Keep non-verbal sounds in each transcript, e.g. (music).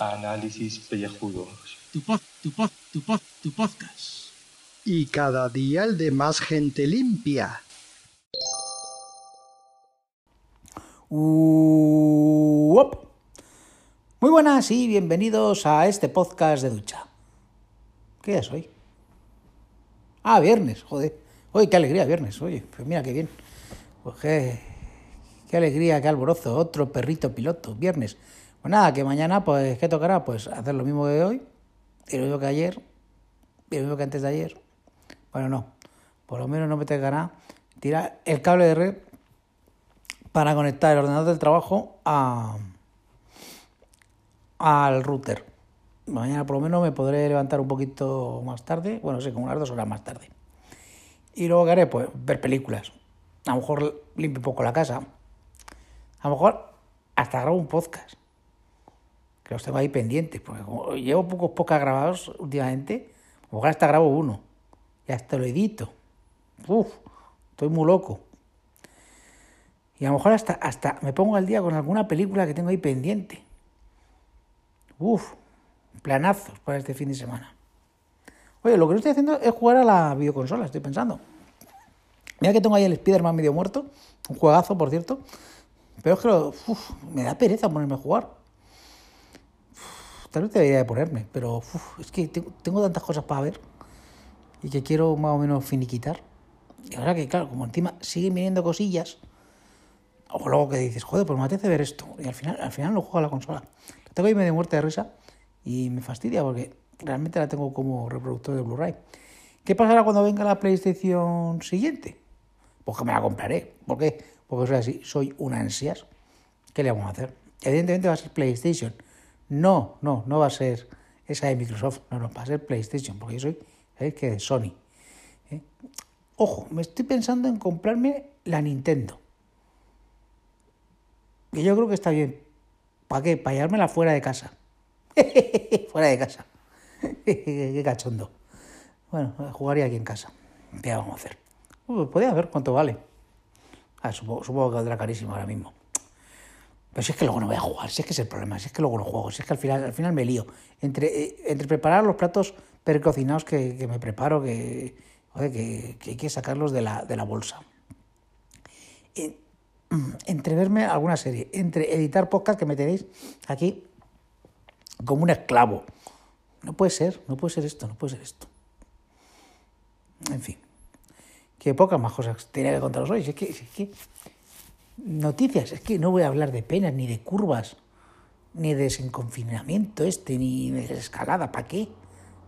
Análisis pellejudos. Tu pod, tu pod, tu pod, tu podcast. Y cada día el de más gente limpia. Uop. Muy buenas y bienvenidos a este podcast de ducha. ¿Qué día es hoy? Ah, viernes, joder. Oye, qué alegría, viernes. Oye, pues mira qué bien. Pues qué, alegría, qué alborozo. Otro perrito piloto, viernes. Pues nada, que mañana, pues, ¿qué tocará? Pues hacer lo mismo que hoy, y lo mismo que ayer, y lo mismo que antes de ayer. Bueno, no. Por lo menos no me tocará tirar el cable de red para conectar el ordenador del trabajo a, al router. Mañana por lo menos me podré levantar un poquito más tarde, bueno, sé, como unas dos horas más tarde. Y luego que haré, pues, ver películas. A lo mejor limpio un poco la casa. A lo mejor hasta grabo un podcast. Que los tengo ahí pendientes. Porque como llevo pocos podcasts grabados últimamente, a lo mejor hasta grabo uno. Y hasta lo edito. Uf, estoy muy loco. Y a lo mejor hasta, hasta me pongo al día con alguna película que tengo ahí pendiente. Uf, planazos para este fin de semana. Oye, lo que no estoy haciendo es jugar a la videoconsola, estoy pensando. Mira que tengo ahí el Spider-Man medio muerto, un juegazo, por cierto. Pero es que lo- uf, me da pereza ponerme a jugar. Uf, tal vez debería de ponerme, pero uf, es que tengo, tengo tantas cosas para ver y que quiero más o menos finiquitar. Y ahora que, claro, como encima siguen viniendo cosillas, o luego que dices, joder, pues me apetece ver esto. Y al final, al final lo juego a la consola. Tengo ahí medio muerta de risa y me fastidia porque realmente la tengo como reproductor de Blu-ray. ¿Qué pasará cuando venga la PlayStation siguiente? Pues que me la compraré. ¿Por qué? Porque soy así, soy un ansias. ¿Qué le vamos a hacer? Evidentemente va a ser PlayStation. No, no, no va a ser esa de Microsoft. No, no, va a ser PlayStation, porque yo soy, ¿sabéis que De Sony. ¿eh? Ojo, me estoy pensando en comprarme la Nintendo. Que yo creo que está bien. ¿Para qué? Para llevármela fuera de casa. (laughs) fuera de casa. (laughs) qué cachondo. Bueno, jugaría aquí en casa. ¿Qué vamos a hacer? Uh, podría ver cuánto vale. Ah, supongo, que valdrá carísimo ahora mismo. Pero si es que luego no voy a jugar, si es que es el problema, si es que luego no juego, si es que al final, al final me lío. Entre, eh, entre preparar los platos precocinados que, que me preparo, que, joder, que, hay que sacarlos de la, de la bolsa. En- (clears throat) entre verme alguna serie, entre editar podcast que me tenéis aquí como un esclavo. No puede ser, no puede ser esto, no puede ser esto. En fin, que pocas más cosas tenía que contaros hoy. Es que, es que noticias, es que no voy a hablar de penas, ni de curvas, ni de desenconfinamiento este, ni de escalada. ¿Para qué?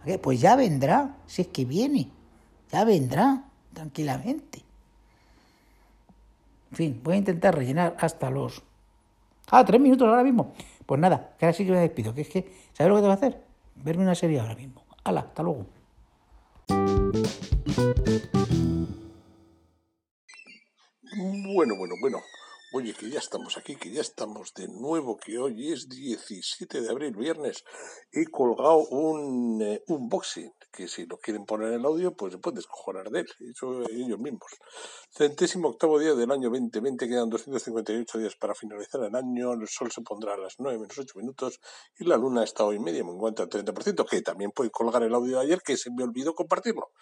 ¿Para qué? Pues ya vendrá, si es que viene, ya vendrá, tranquilamente. En fin, voy a intentar rellenar hasta los... Ah, tres minutos ahora mismo. Pues nada, que ahora sí que me despido. Que es que, ¿sabes lo que tengo que hacer? Verme una serie ahora mismo. Hala, hasta luego. Bueno, bueno, bueno. Oye, que ya estamos aquí, que ya estamos de nuevo, que hoy es 17 de abril, viernes. He colgado un eh, unboxing, que si lo quieren poner en el audio, pues se pueden descojonar de él, ellos mismos. Centésimo octavo día del año 2020, quedan 258 días para finalizar el año, el sol se pondrá a las 9 menos 8 minutos y la luna está hoy media, me encuentra al 30%, que también puede colgar el audio de ayer, que se me olvidó compartirlo.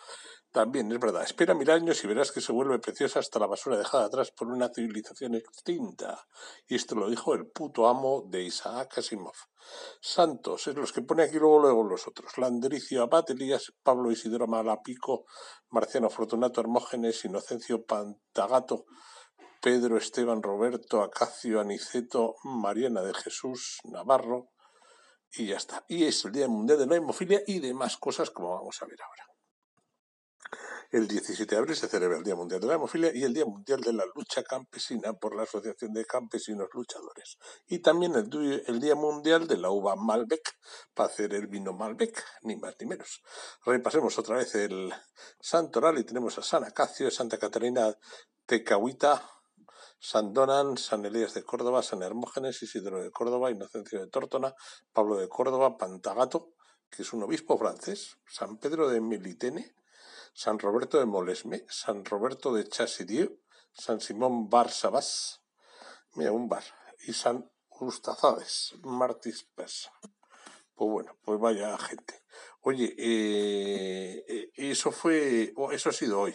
También es verdad, espera mil años y verás que se vuelve preciosa hasta la basura dejada atrás por una civilización extinta. Y esto lo dijo el puto amo de Isaac Asimov. Santos, es los que pone aquí luego, luego los otros. Landricio Abad, Elías, Pablo Isidoro Malapico, Marciano Fortunato Hermógenes, Inocencio Pantagato, Pedro Esteban Roberto, Acacio Aniceto, Mariana de Jesús Navarro, y ya está. Y es el Día Mundial de la Hemofilia y demás cosas como vamos a ver ahora. El 17 de abril se celebra el Día Mundial de la Hemofilia y el Día Mundial de la Lucha Campesina por la Asociación de Campesinos Luchadores. Y también el, Día Mundial de la Uva Malbec para hacer el vino Malbec, ni más ni menos. Repasemos otra vez el santoral y tenemos a San Acacio, Santa Catarina Tecahuita, San Donan, San Elías de Córdoba, San Hermógenes, Isidro de Córdoba, Inocencio de Tórtona, Pablo de Córdoba, Pantagato, que es un obispo francés, San Pedro de Melitene, San Roberto de Molesme, San Roberto de Chassidieu, San Simón Bar Sabás, mira, un bar, y San Ustazades, Martis Persa. Pues bueno, pues vaya gente. Oye, eh, eh, eso fue, oh, eso ha sido hoy.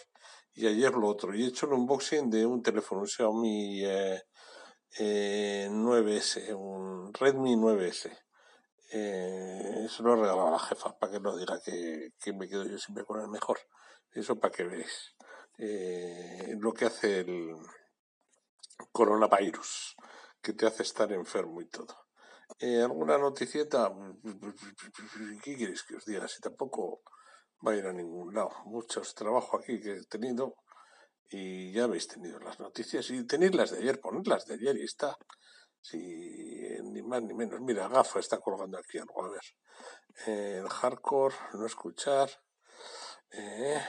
Y ayer lo otro. Y he hecho un unboxing de un teléfono, un Xiaomi eh, 9S, un Redmi 9S. Eh, se lo he regalado a la jefa para que no diga que, que me quedo yo siempre con el mejor. Eso para que veáis eh, lo que hace el coronavirus, que te hace estar enfermo y todo. Eh, ¿Alguna noticieta? ¿Qué queréis que os diga? Si tampoco va a ir a ningún lado. Muchos trabajo aquí que he tenido y ya habéis tenido las noticias y tenéis las de ayer, ponedlas de ayer y está. Si, ni más ni menos. Mira, Gafa está colgando aquí algo. A ver. El hardcore, no escuchar. Eh,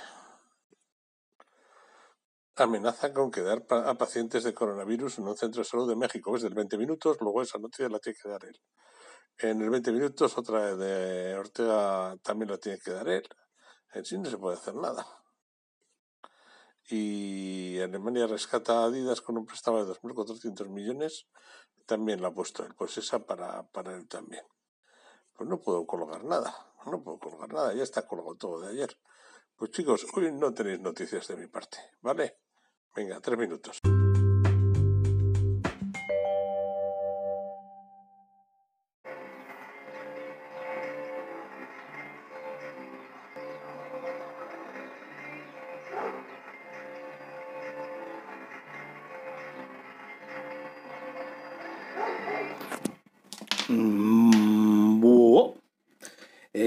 amenaza con quedar a pacientes de coronavirus en un centro de salud de México. Es del 20 minutos, luego esa noticia la tiene que dar él. En el 20 minutos, otra de Ortega también la tiene que dar él. En sí no se puede hacer nada. Y Alemania rescata a Adidas con un préstamo de 2.400 millones. También la ha puesto él. Pues esa para, para él también. Pues no puedo colgar nada. No puedo colgar nada. Ya está colgado todo de ayer. Pues chicos, hoy no tenéis noticias de mi parte. ¿Vale? Venga, tres minutos.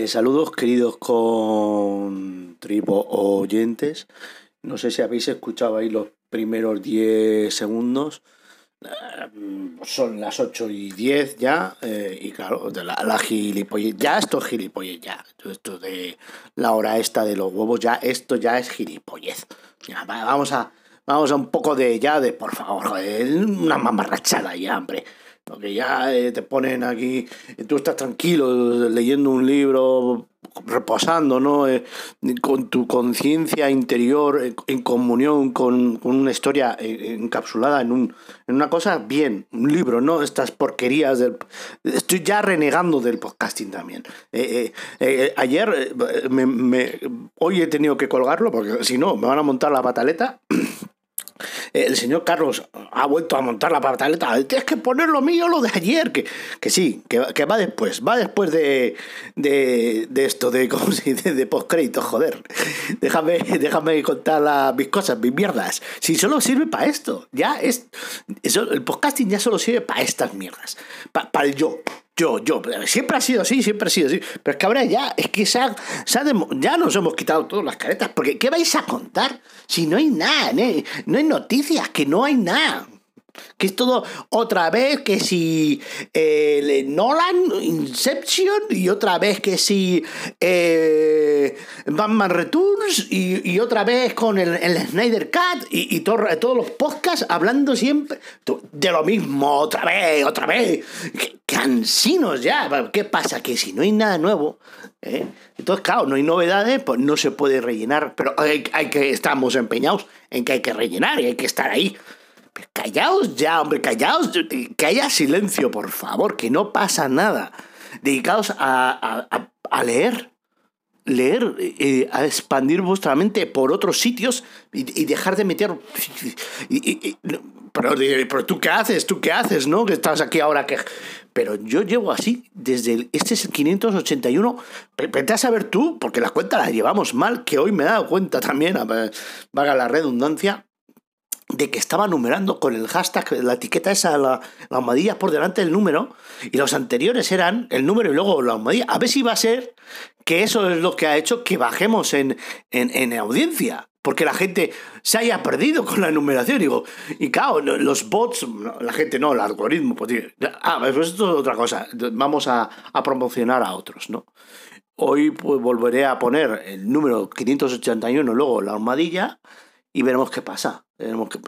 Saludos queridos con tripo oyentes. No sé si habéis escuchado ahí los primeros 10 segundos. Eh, Son las 8 y 10 ya, eh, y claro, de la, gilipollez, ya esto es gilipollez, ya, esto de la hora esta de los huevos, ya, esto ya es gilipollez. Ya, va, vamos a, vamos a un poco de ya, de por favor, joder, una mamarrachada ya, hombre. Que ya eh, te ponen aquí, y tú estás tranquilo leyendo un libro, reposando, ¿no? Eh, con tu conciencia interior eh, en comunión con, con una historia eh, encapsulada en, un, en una cosa, bien, un libro, ¿no? Estas porquerías del... Estoy ya renegando del podcasting también. Eh, eh, eh, ayer, eh, me, me- hoy he tenido que colgarlo porque si no me van a montar la pataleta. El señor Carlos ha vuelto a montar la pataleta. Tienes que poner lo mío, lo de ayer. Que, que sí, que, que va después. Va después de, de, de esto, de, (laughs) ¿cómo postcrédito, joder. Déjame, (laughs) déjame contar la- mis cosas, mis mierdas. Si solo sirve para esto. Ya es. eso- el podcasting ya solo sirve para estas mierdas. Para el yo. Yo, yo, siempre ha sido así, siempre ha sido así. Pero es que ahora ya, es que ya nos hemos quitado todas las caretas. Porque, ¿qué vais a contar? Si no hay nada, no hay noticias, que no hay nada. Que es todo otra vez que si eh, Nolan, Inception, y otra vez que si eh, Batman Returns, y, y otra vez con el, el Snyder Cut, y, y todo- todos los podcasts hablando siempre de lo mismo, otra vez, otra vez. Cansinos ya. ¿Qué pasa? Que si no hay nada nuevo, ¿eh? entonces, claro, no hay novedades, pues no se puede rellenar, pero hay, hay que estamos empeñados en que hay que rellenar y hay que estar ahí. Callaos ya, hombre, callaos, que haya silencio, por favor, que no pasa nada. Dedicaos a, a- a- leer, leer, eh, a expandir vuestra mente por otros sitios y, y dejar de meter... y- y- pero, pero tú qué haces, tú qué haces, ¿no? Que estás aquí ahora que... Pero yo llevo así desde... El, este es el 581. Ve- Vete a saber tú, porque la cuenta la llevamos mal, que hoy me he dado cuenta también, a ver, valga la redundancia, de que estaba numerando con el hashtag, la etiqueta esa, la, la almohadilla por delante del número, y los anteriores eran el número y luego la almohadilla. A ver si va a ser que eso es lo que ha hecho que bajemos en, en, en audiencia. Porque la gente se haya perdido con la numeración. Digo, y claro, lo- los bots, la gente no, el algoritmo. Pues, ah, pues esto es otra cosa. Vamos a, a promocionar a otros, ¿no? Hoy pues volveré a poner el número 581, luego la almohadilla, y veremos qué pasa.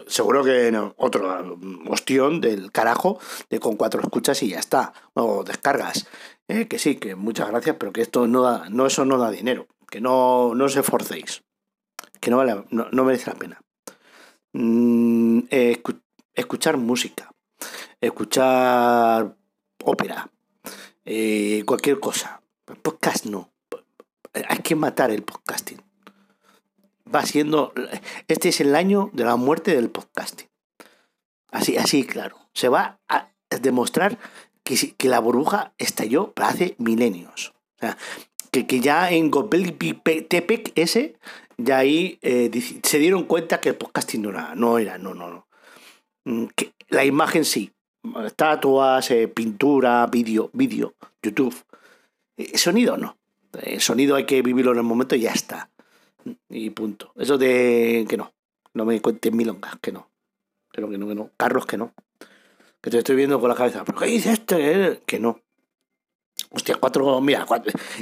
Seguro que no, otro mm, ostión del carajo de con cuatro escuchas y ya está. O descargas. Eh, que sí, que muchas gracias, pero que esto no da, no, eso no da dinero. Que no, no os esforcéis. Que no, vale, no, no merece la pena. Mm, escu- escuchar música, escuchar ópera, eh, cualquier cosa. Podcast no. Hay que matar el podcasting. Va siendo. Este es el año de la muerte del podcasting. Así, así, claro. Se va a demostrar que, que la burbuja estalló hace milenios. O sea, que, que ya en Gobelpi Tepec ese, ya ahí eh, se dieron cuenta que el podcasting no era, no era, no, no, no. Mm, la imagen sí. Estatuas, eh, pintura, vídeo, vídeo, YouTube. Eh, Sonido no. El sonido hay que vivirlo en el momento y ya está. Y punto. Eso de que no. No me cuentes milongas, que no. Pero que no, que no. Carlos, que no. Que te estoy viendo con la cabeza. ¿Pero qué dice este? Que no. Hostia, cuatro. Mira.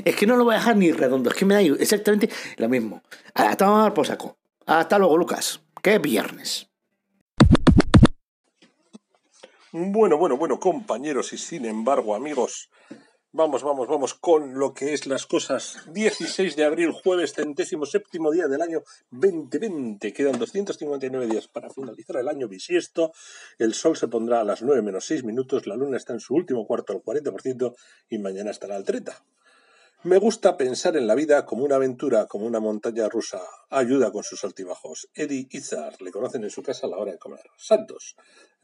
Es que no lo voy a dejar ni redondo. Es que me da exactamente lo mismo. Hasta tomar por saco. Hasta luego, Lucas. Es viernes. Bueno, bueno, bueno, compañeros y sin embargo, amigos, vamos, vamos, vamos con lo que es las cosas. 16 de abril, jueves, centésimo séptimo día del año 2020. Quedan 259 días para finalizar el año bisiesto. El sol se pondrá a las 9 menos 6 minutos, la luna está en su último cuarto al 40% y mañana estará al 30%. Me gusta pensar en la vida como una aventura, como una montaña rusa. Ayuda con sus altibajos. Eddie Izzard, le conocen en su casa a la hora de comer. Santos.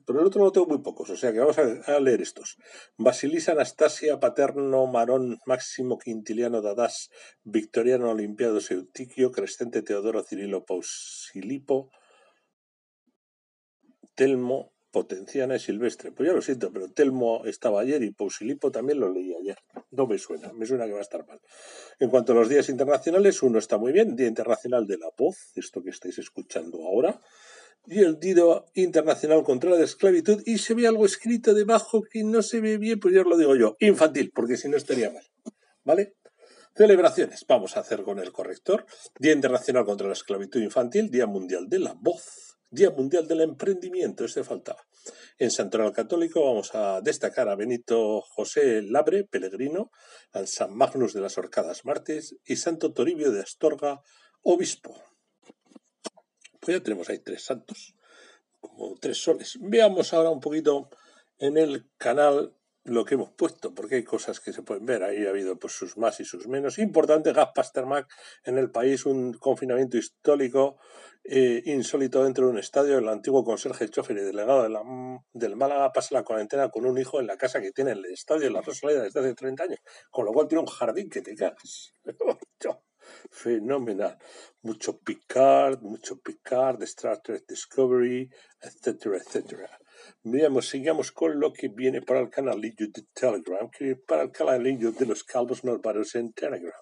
Pero el otro lo tengo muy pocos, o sea que vamos a, leer estos. Basilisa Anastasia Paterno Marón Máximo Quintiliano Dadas Victoriano Olimpiado Seutiquio Crescente Teodoro Cirilo Pausilipo Telmo Potenciana y Silvestre. Pues ya lo siento, pero Telmo estaba ayer y Pausilipo también lo leí ayer. No me suena, me suena que va a estar mal. En cuanto a los días internacionales, uno está muy bien, Día Internacional de la Voz, esto que estáis escuchando ahora, y el Día Internacional contra la Esclavitud, y se ve algo escrito debajo que no se ve bien, pues ya os lo digo yo, infantil, porque si no estaría mal. ¿Vale? Celebraciones, vamos a hacer con el corrector. Día Internacional contra la Esclavitud Infantil, Día Mundial de la Voz, Día Mundial del Emprendimiento, este faltaba. En Santoral Católico vamos a destacar a Benito José Labre, peregrino, al San Magnus de las Orcadas Martes y Santo Toribio de Astorga, obispo. Pues ya tenemos ahí tres santos, como tres soles. Veamos ahora un poquito en el canal lo que hemos puesto, porque hay cosas que se pueden ver. Ahí ha habido pues sus más y sus menos. Importante, Gas Pasternak en el país, un confinamiento histórico eh, insólito dentro de un estadio. El antiguo conserje, chofer y delegado de la, del Málaga pasa la cuarentena con un hijo en la casa que tiene el estadio de la Rosaleda desde hace 30 años, con lo cual tiene un jardín que te cagas. (laughs) Fenomenal. Mucho Picard, mucho Picard, Star Trek Discovery, etcétera, etcétera. Veamos, sigamos con lo que viene para el canalillo de Telegram, que para el canalillo de los calvos malvados en Telegram.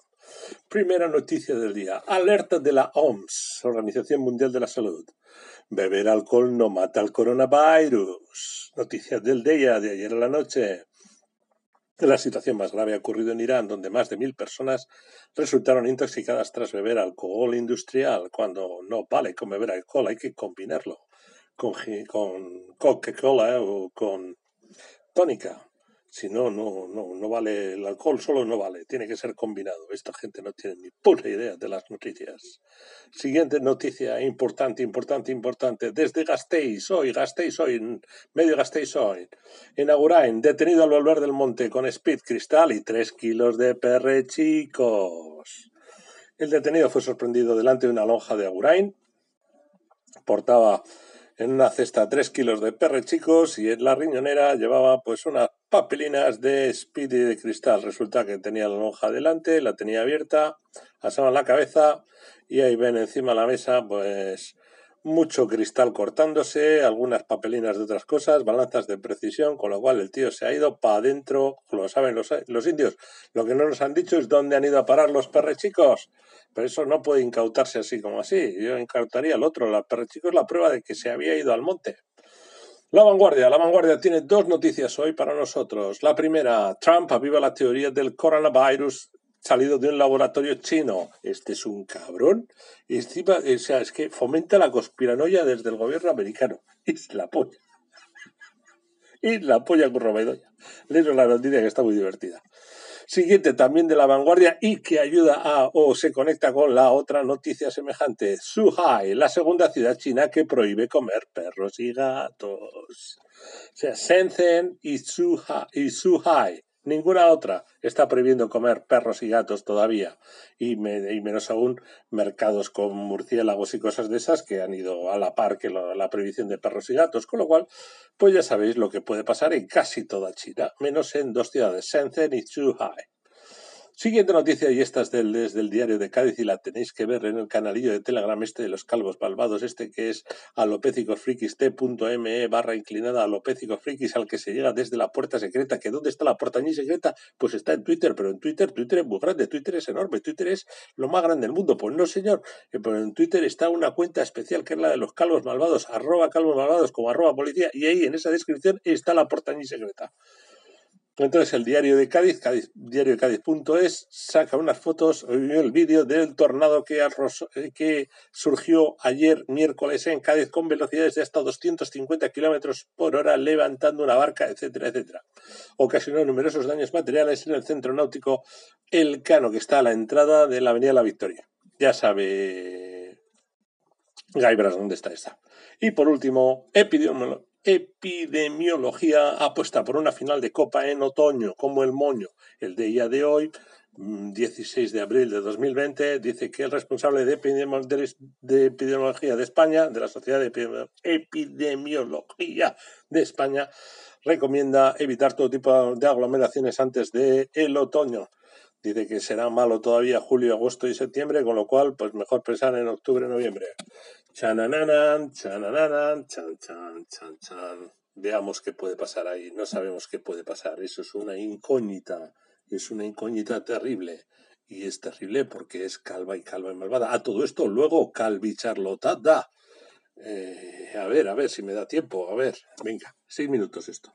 Primera noticia del día. Alerta de la OMS, Organización Mundial de la Salud. Beber alcohol no mata al coronavirus. Noticia del día de ayer a la noche. La situación más grave ha ocurrido en Irán, donde más de mil personas resultaron intoxicadas tras beber alcohol industrial. Cuando no vale con beber alcohol, hay que combinarlo con, con Coca-Cola o con tónica. Si no, no, no, no vale el alcohol, solo no vale, tiene que ser combinado. Esta gente no tiene ni puta idea de las noticias. Siguiente noticia importante, importante, importante. Desde Gasteiz, hoy, Gasteiz, hoy, medio Gasteiz, hoy. En Agurain, detenido al volver del monte con speed cristal y tres kilos de perre chicos. El detenido fue sorprendido delante de una lonja de Agurain. Portaba en una cesta 3 kilos de perre chicos y en la riñonera llevaba pues unas papelinas de speed y de cristal. Resulta que tenía la lonja delante, la tenía abierta, asaban la cabeza y ahí ven encima de la mesa pues mucho cristal cortándose, algunas papelinas de otras cosas, balanzas de precisión, con lo cual el tío se ha ido para adentro, lo saben los, indios. Lo que no nos han dicho es dónde han ido a parar los perrechicos. Pero eso no puede incautarse así como así. Yo incautaría al otro. La perrechico es la prueba de que se había ido al monte. La vanguardia. La vanguardia tiene dos noticias hoy para nosotros. La primera, Trump aviva la teoría del coronavirus salido de un laboratorio chino. Este es un cabrón. Y encima, o sea, es que fomenta la conspiranoia desde el gobierno americano. (laughs) Es la polla. (laughs) Es la polla con Robedoya. Leo la noticia que está muy divertida. Siguiente también de la vanguardia y que ayuda a o se conecta con la otra noticia semejante. Suhai, la segunda ciudad china que prohíbe comer perros y gatos. O sea, Shenzhen y y Suhai Ninguna otra está prohibiendo comer perros y gatos todavía, y, menos aún mercados con murciélagos y cosas de esas que han ido a la par que la prohibición de perros y gatos, con lo cual, pues ya sabéis lo que puede pasar en casi toda China, menos en dos ciudades, Shenzhen y Zhuhai. Siguiente noticia, y esta es del, desde el diario de Cádiz y la tenéis que ver en el canalillo de Telegram este de los calvos malvados, este que es alopecicosfrikis.me barra inclinada alopecicosfrikis al que se llega desde la puerta secreta. ¿Que dónde está la puerta ni secreta? Pues está en Twitter, pero en Twitter, Twitter es muy grande, Twitter es enorme, Twitter es lo más grande del mundo. Pues no, señor, eh, pero en Twitter está una cuenta especial que es la de los calvos malvados, arroba calvos malvados como arroba policía, y ahí en esa descripción está la puerta ni secreta. Entonces el diario de Cádiz, Cádiz diario de Cádiz.es, saca unas fotos, el vídeo del tornado que, eh, que surgió ayer miércoles en Cádiz con velocidades de hasta 250 kilómetros por hora, levantando una barca, etcétera, etcétera. Ocasionó numerosos daños materiales en el centro náutico El Cano, que está a la entrada de la Avenida La Victoria. Ya sabe Gaibras dónde está esta. Y por último, epidemiología epidemiología apuesta por una final de Copa en otoño, como el moño. El día de hoy, 16 mm, de abril de 2020, dice que el responsable de, epidemiología de España, de la Sociedad de Epidemiología de España, recomienda evitar todo tipo de aglomeraciones antes del el otoño. Dice que será malo todavía julio, agosto y septiembre, con lo cual, pues mejor pensar en octubre, noviembre. Chanananan, chanananan, chan, chan, chan, chan. Veamos qué puede pasar ahí. No sabemos qué puede pasar. Eso es una incógnita. Es una incógnita terrible. Y es terrible porque es calva y calva y malvada. A todo esto, luego Calvi Charlotta eh, a ver, a ver si me da tiempo. A ver, venga, seis minutos esto.